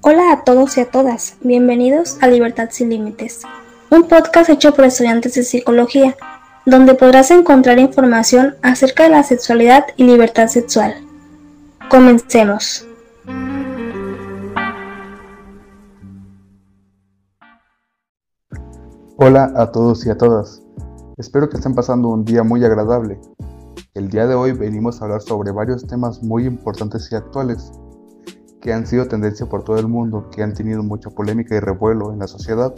Hola a todos y a todas, bienvenidos a Libertad sin Límites, un podcast hecho por estudiantes de psicología, donde podrás encontrar información acerca de la sexualidad y libertad sexual. Comencemos. Hola a todos y a todas, espero que estén pasando un día muy agradable. El día de hoy venimos a hablar sobre varios temas muy importantes y actuales que han sido tendencia por todo el mundo, que han tenido mucha polémica y revuelo en la sociedad.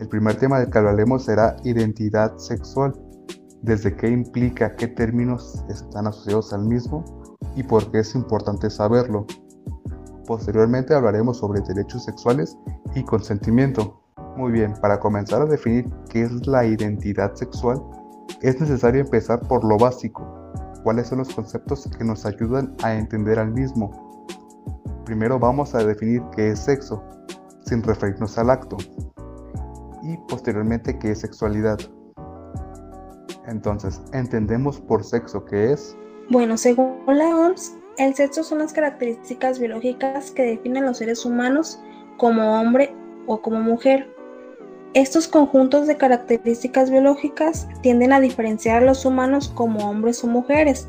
El primer tema del que hablaremos será identidad sexual, desde qué implica, qué términos están asociados al mismo y por qué es importante saberlo. Posteriormente hablaremos sobre derechos sexuales y consentimiento. Muy bien, para comenzar a definir qué es la identidad sexual, es necesario empezar por lo básico, cuáles son los conceptos que nos ayudan a entender al mismo Primero vamos a definir qué es sexo, sin referirnos al acto, y posteriormente qué es sexualidad. Entonces, ¿entendemos por sexo qué es? Bueno, según la OMS, el sexo son las características biológicas que definen los seres humanos como hombre o como mujer. Estos conjuntos de características biológicas tienden a diferenciar a los humanos como hombres o mujeres,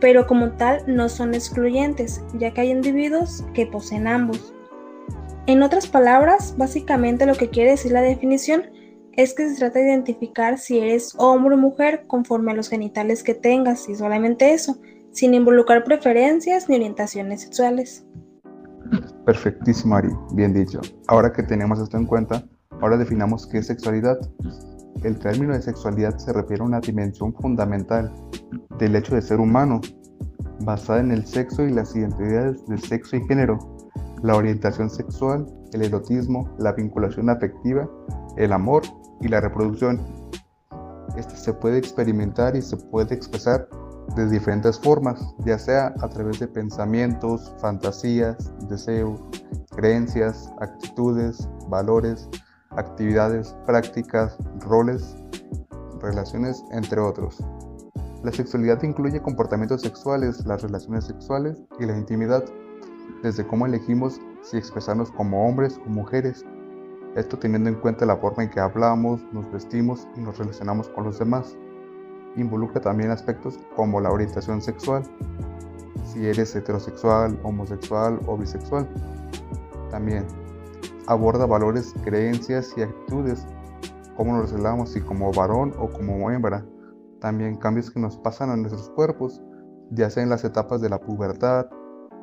pero como tal no son excluyentes, ya que hay individuos que poseen ambos. En otras palabras, básicamente lo que quiere decir la definición es que se trata de identificar si eres hombre o mujer conforme a los genitales que tengas y solamente eso, sin involucrar preferencias ni orientaciones sexuales. Perfectísimo, Ari, bien dicho. Ahora que tenemos esto en cuenta, ahora definamos qué es sexualidad. El término de sexualidad se refiere a una dimensión fundamental del hecho de ser humano, basada en el sexo y las identidades de sexo y género, la orientación sexual, el erotismo, la vinculación afectiva, el amor y la reproducción. Esto se puede experimentar y se puede expresar de diferentes formas, ya sea a través de pensamientos, fantasías, deseos, creencias, actitudes, valores, actividades, prácticas, roles, relaciones, entre otros. La sexualidad incluye comportamientos sexuales, las relaciones sexuales y la intimidad, desde cómo elegimos si expresarnos como hombres o mujeres, esto teniendo en cuenta la forma en que hablamos, nos vestimos y nos relacionamos con los demás. Involucra también aspectos como la orientación sexual, si eres heterosexual, homosexual o bisexual. También aborda valores, creencias y actitudes, cómo nos relacionamos, si como varón o como hembra. También cambios que nos pasan a nuestros cuerpos, ya sea en las etapas de la pubertad,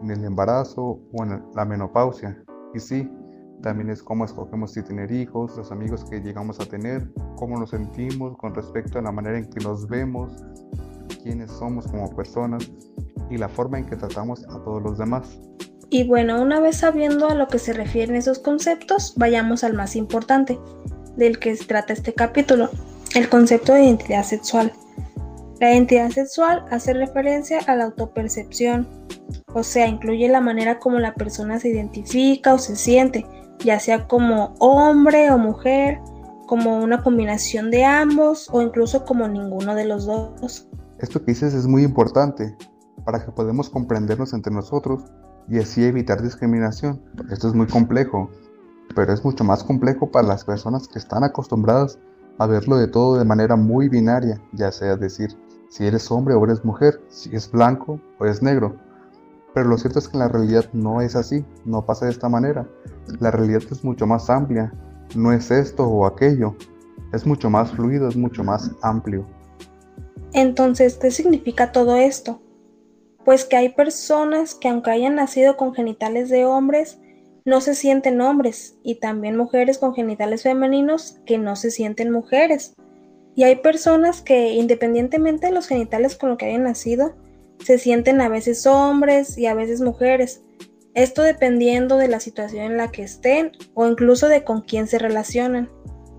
en el embarazo o en la menopausia. Y sí, también es cómo escogemos si tener hijos, los amigos que llegamos a tener, cómo nos sentimos con respecto a la manera en que nos vemos, quiénes somos como personas y la forma en que tratamos a todos los demás. Y bueno, una vez sabiendo a lo que se refieren esos conceptos, vayamos al más importante, del que se trata este capítulo, el concepto de identidad sexual. La identidad sexual hace referencia a la autopercepción, o sea, incluye la manera como la persona se identifica o se siente, ya sea como hombre o mujer, como una combinación de ambos o incluso como ninguno de los dos. Esto que dices es muy importante para que podamos comprendernos entre nosotros y así evitar discriminación. Esto es muy complejo, pero es mucho más complejo para las personas que están acostumbradas a verlo de todo de manera muy binaria, ya sea decir si eres hombre o eres mujer, si es blanco o es negro. Pero lo cierto es que en la realidad no es así, no pasa de esta manera. La realidad es mucho más amplia, no es esto o aquello, es mucho más fluido, es mucho más amplio. Entonces, ¿qué significa todo esto? Pues que hay personas que aunque hayan nacido con genitales de hombres, no se sienten hombres, y también mujeres con genitales femeninos que no se sienten mujeres. Y hay personas que independientemente de los genitales con los que hayan nacido, se sienten a veces hombres y a veces mujeres. Esto dependiendo de la situación en la que estén o incluso de con quién se relacionan.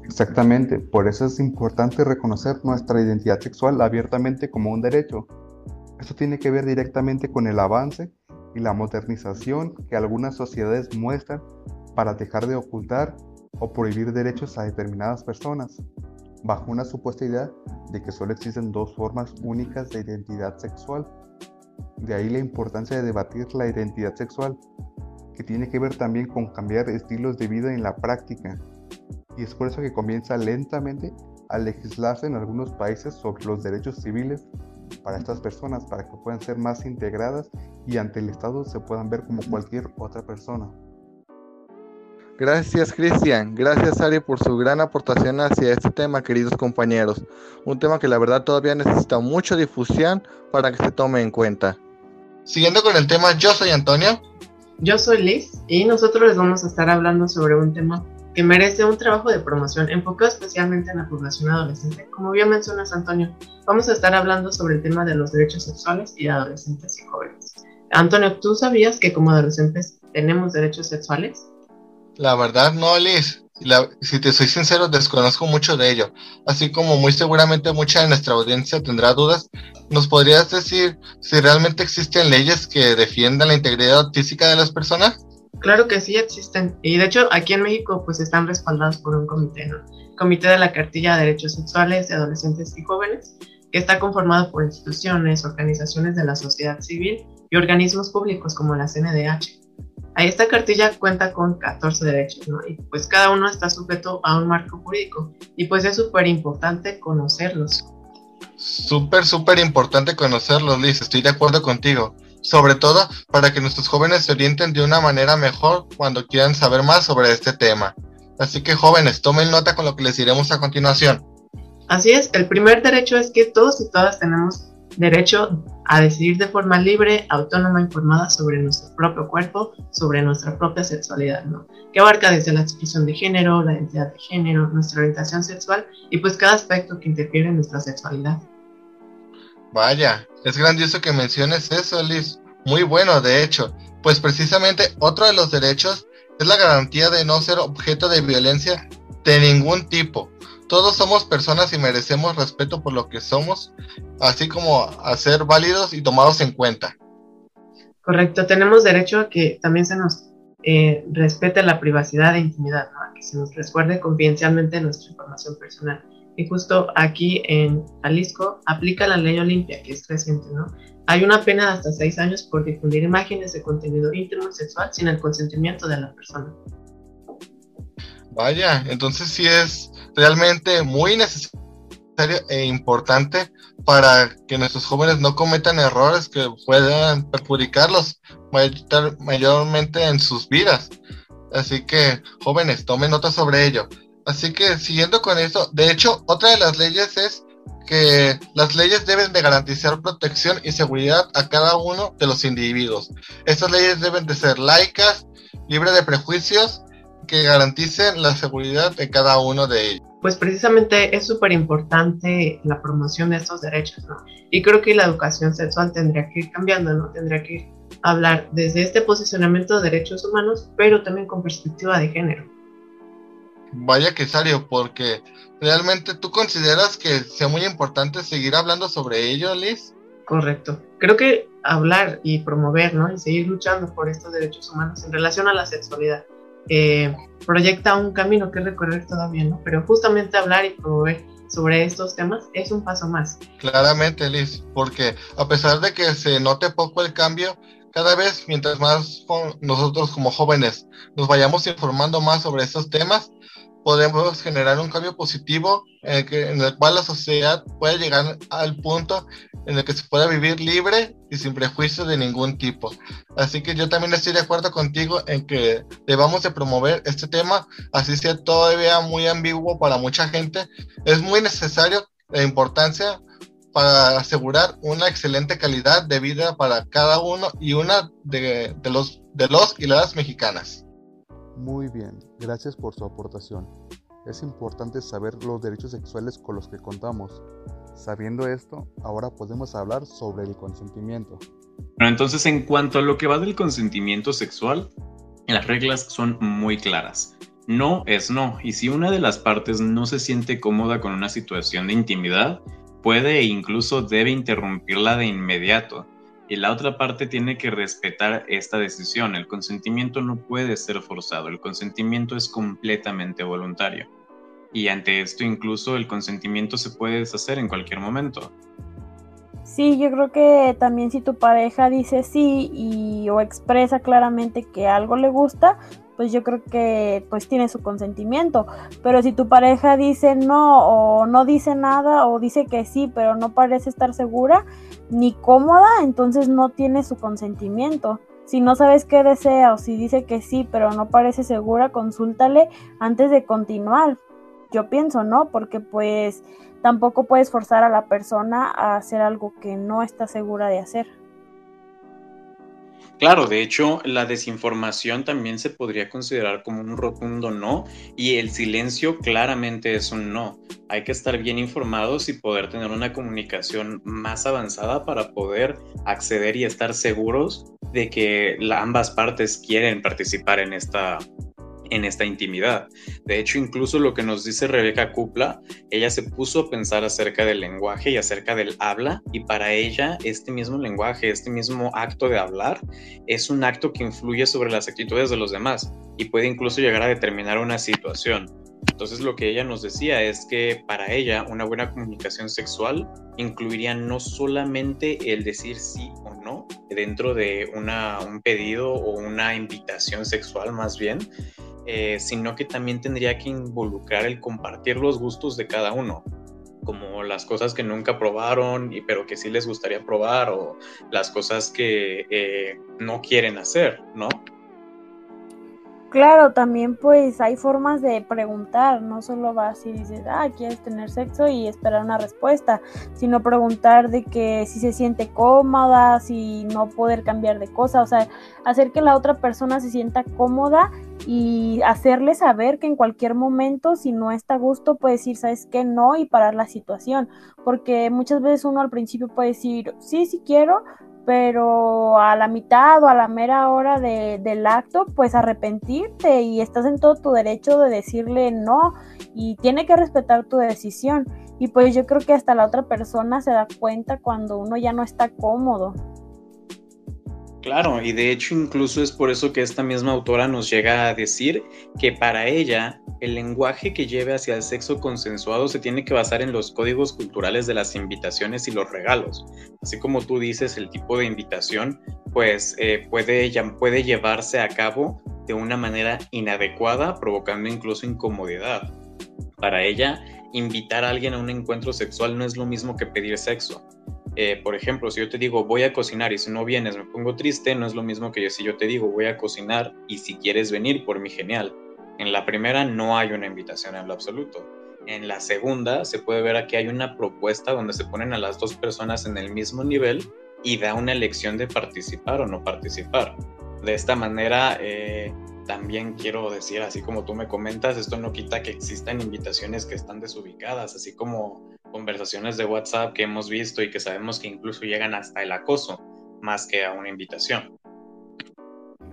Exactamente, por eso es importante reconocer nuestra identidad sexual abiertamente como un derecho, esto tiene que ver directamente con el avance y la modernización que algunas sociedades muestran para dejar de ocultar o prohibir derechos a determinadas personas, bajo una supuesta idea de que solo existen dos formas únicas de identidad sexual, De ahí la importancia de debatir la identidad sexual, que tiene que ver también con cambiar estilos de vida en la práctica. Y es por eso que comienza lentamente a legislarse en algunos países sobre los derechos civiles para estas personas, para que puedan ser más integradas y ante el Estado se puedan ver como cualquier otra persona. Gracias Cristian, gracias Ari por su gran aportación hacia este tema, queridos compañeros. Un tema que la verdad todavía necesita mucha difusión para que se tome en cuenta. Siguiendo con el tema, yo soy Antonio. Yo soy Liz y nosotros les vamos a estar hablando sobre un tema que merece un trabajo de promoción enfocado especialmente en la población adolescente. Como bien mencionas, Antonio, vamos a estar hablando sobre el tema de los derechos sexuales y de adolescentes y jóvenes. Antonio, ¿tú sabías que como adolescentes tenemos derechos sexuales? La verdad no, Liz. si te soy sincero, desconozco mucho de ello. Así como muy seguramente mucha de nuestra audiencia tendrá dudas, ¿nos podrías decir si realmente existen leyes que defiendan la integridad física de las personas? Claro que sí existen. Y de hecho, aquí en México, pues están respaldados por un comité, ¿no? Comité de la Cartilla de Derechos Sexuales de Adolescentes y Jóvenes, que está conformado por instituciones, organizaciones de la sociedad civil y organismos públicos como la CNDH. Ahí esta cartilla cuenta con 14 derechos, ¿no? Y pues cada uno está sujeto a un marco jurídico y pues es súper importante conocerlos. Súper, súper importante conocerlos, Liz, estoy de acuerdo contigo. Sobre todo para que nuestros jóvenes se orienten de una manera mejor cuando quieran saber más sobre este tema. Así que jóvenes, tomen nota con lo que les diremos a continuación. Así es, el primer derecho es que todos y todas tenemos derecho a decidir de forma libre, autónoma, informada sobre nuestro propio cuerpo, sobre nuestra propia sexualidad, ¿no? Que abarca desde la expresión de género, la identidad de género, nuestra orientación sexual y pues cada aspecto que interfiere en nuestra sexualidad. Vaya, es grandioso que menciones eso, Liz. Muy bueno, de hecho, pues precisamente otro de los derechos es la garantía de no ser objeto de violencia de ningún tipo. Todos somos personas y merecemos respeto por lo que somos, así como a ser válidos y tomados en cuenta. Correcto, tenemos derecho a que también se nos eh, respete la privacidad e intimidad, a que se nos resguarde confidencialmente nuestra información personal. Y justo aquí en Jalisco aplica la ley Olimpia, que es reciente, ¿no? Hay una pena de hasta seis años por difundir imágenes de contenido íntimo sexual sin el consentimiento de la persona. Vaya, entonces sí es realmente muy necesario e importante para que nuestros jóvenes no cometan errores que puedan perjudicarlos mayormente en sus vidas. Así que jóvenes, tomen nota sobre ello. Así que siguiendo con eso, de hecho, otra de las leyes es que las leyes deben de garantizar protección y seguridad a cada uno de los individuos. Estas leyes deben de ser laicas, libres de prejuicios que garanticen la seguridad de cada uno de ellos. Pues precisamente es súper importante la promoción de estos derechos, ¿no? Y creo que la educación sexual tendría que ir cambiando, ¿no? Tendría que hablar desde este posicionamiento de derechos humanos, pero también con perspectiva de género. Vaya que Sario, porque realmente tú consideras que sea muy importante seguir hablando sobre ello, Liz. Correcto. Creo que hablar y promover, ¿no? Y seguir luchando por estos derechos humanos en relación a la sexualidad eh, proyecta un camino que recorrer todavía, ¿no? Pero justamente hablar y promover sobre estos temas es un paso más. Claramente, Liz, porque a pesar de que se note poco el cambio, cada vez mientras más nosotros como jóvenes nos vayamos informando más sobre estos temas, podemos generar un cambio positivo en el, que, en el cual la sociedad puede llegar al punto en el que se pueda vivir libre y sin prejuicio de ningún tipo. Así que yo también estoy de acuerdo contigo en que debamos de promover este tema, así sea todavía muy ambiguo para mucha gente. Es muy necesario la importancia para asegurar una excelente calidad de vida para cada uno y una de, de los, de los y las mexicanas. Muy bien, gracias por su aportación. Es importante saber los derechos sexuales con los que contamos. Sabiendo esto, ahora podemos hablar sobre el consentimiento. Bueno, entonces en cuanto a lo que va del consentimiento sexual, las reglas son muy claras. No es no, y si una de las partes no se siente cómoda con una situación de intimidad, puede e incluso debe interrumpirla de inmediato y la otra parte tiene que respetar esta decisión. El consentimiento no puede ser forzado, el consentimiento es completamente voluntario. Y ante esto incluso el consentimiento se puede deshacer en cualquier momento. Sí, yo creo que también si tu pareja dice sí y o expresa claramente que algo le gusta, pues yo creo que pues tiene su consentimiento. Pero si tu pareja dice no o no dice nada o dice que sí, pero no parece estar segura ni cómoda, entonces no tiene su consentimiento. Si no sabes qué desea o si dice que sí, pero no parece segura, consúltale antes de continuar. Yo pienso, ¿no? Porque pues tampoco puedes forzar a la persona a hacer algo que no está segura de hacer. Claro, de hecho, la desinformación también se podría considerar como un rotundo no y el silencio claramente es un no. Hay que estar bien informados y poder tener una comunicación más avanzada para poder acceder y estar seguros de que ambas partes quieren participar en esta en esta intimidad. De hecho, incluso lo que nos dice Rebeca Kupla, ella se puso a pensar acerca del lenguaje y acerca del habla, y para ella este mismo lenguaje, este mismo acto de hablar, es un acto que influye sobre las actitudes de los demás y puede incluso llegar a determinar una situación. Entonces lo que ella nos decía es que para ella una buena comunicación sexual incluiría no solamente el decir sí o no dentro de una, un pedido o una invitación sexual más bien, eh, sino que también tendría que involucrar el compartir los gustos de cada uno, como las cosas que nunca probaron, y, pero que sí les gustaría probar, o las cosas que eh, no quieren hacer, ¿no? Claro, también pues hay formas de preguntar, no solo vas y dices, ah, quieres tener sexo y esperar una respuesta, sino preguntar de que si se siente cómoda, si no poder cambiar de cosa, o sea, hacer que la otra persona se sienta cómoda y hacerle saber que en cualquier momento, si no está a gusto, puede decir, ¿sabes qué? No y parar la situación, porque muchas veces uno al principio puede decir, sí, sí quiero, pero a la mitad o a la mera hora del acto, pues arrepentirte y estás en todo tu derecho de decirle no y tiene que respetar tu decisión. Y pues yo creo que hasta la otra persona se da cuenta cuando uno ya no está cómodo. Claro, y de hecho incluso es por eso que esta misma autora nos llega a decir que para ella el lenguaje que lleve hacia el sexo consensuado se tiene que basar en los códigos culturales de las invitaciones y los regalos. Así como tú dices, el tipo de invitación pues eh, puede, puede llevarse a cabo de una manera inadecuada, provocando incluso incomodidad. Para ella, invitar a alguien a un encuentro sexual no es lo mismo que pedir sexo eh, por ejemplo, si yo te digo voy a cocinar y si no vienes me pongo triste, no es lo mismo que yo, si yo te digo voy a cocinar y si quieres venir por mí genial. En la primera no hay una invitación en lo absoluto. En la segunda se puede ver aquí hay una propuesta donde se ponen a las dos personas en el mismo nivel y da una elección de participar o no participar. De esta manera, eh, también quiero decir, así como tú me comentas, esto no quita que existan invitaciones que están desubicadas, así como conversaciones de WhatsApp que hemos visto y que sabemos que incluso llegan hasta el acoso, más que a una invitación.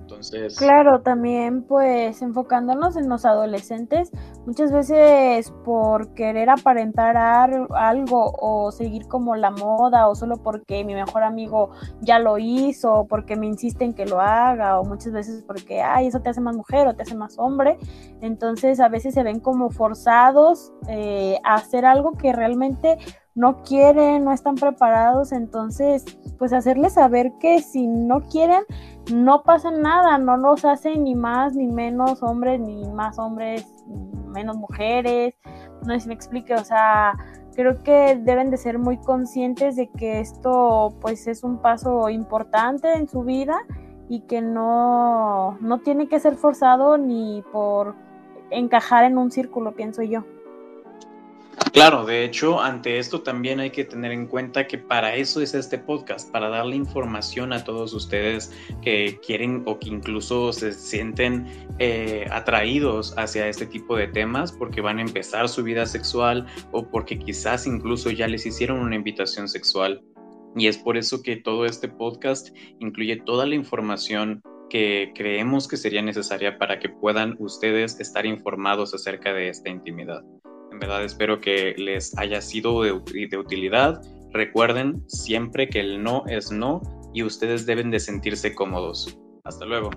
Entonces... Claro, también pues enfocándonos en los adolescentes, muchas veces por querer aparentar algo o seguir como la moda o solo porque mi mejor amigo ya lo hizo o porque me insisten que lo haga o muchas veces porque, ay, eso te hace más mujer o te hace más hombre. Entonces a veces se ven como forzados eh, a hacer algo que realmente no quieren, no están preparados, entonces pues hacerles saber que si no quieren, no pasa nada, no los hacen ni más ni menos hombres, ni más hombres, menos mujeres, no sé si me explique, o sea, creo que deben de ser muy conscientes de que esto pues es un paso importante en su vida y que no, no tiene que ser forzado ni por encajar en un círculo, pienso yo. Claro, de hecho, ante esto también hay que tener en cuenta que para eso es este podcast, para darle información a todos ustedes que quieren o que incluso se sienten eh, atraídos hacia este tipo de temas porque van a empezar su vida sexual o porque quizás incluso ya les hicieron una invitación sexual. Y es por eso que todo este podcast incluye toda la información que creemos que sería necesaria para que puedan ustedes estar informados acerca de esta intimidad. En verdad espero que les haya sido de, utilidad. Recuerden siempre que el no es no y ustedes deben de sentirse cómodos. Hasta luego.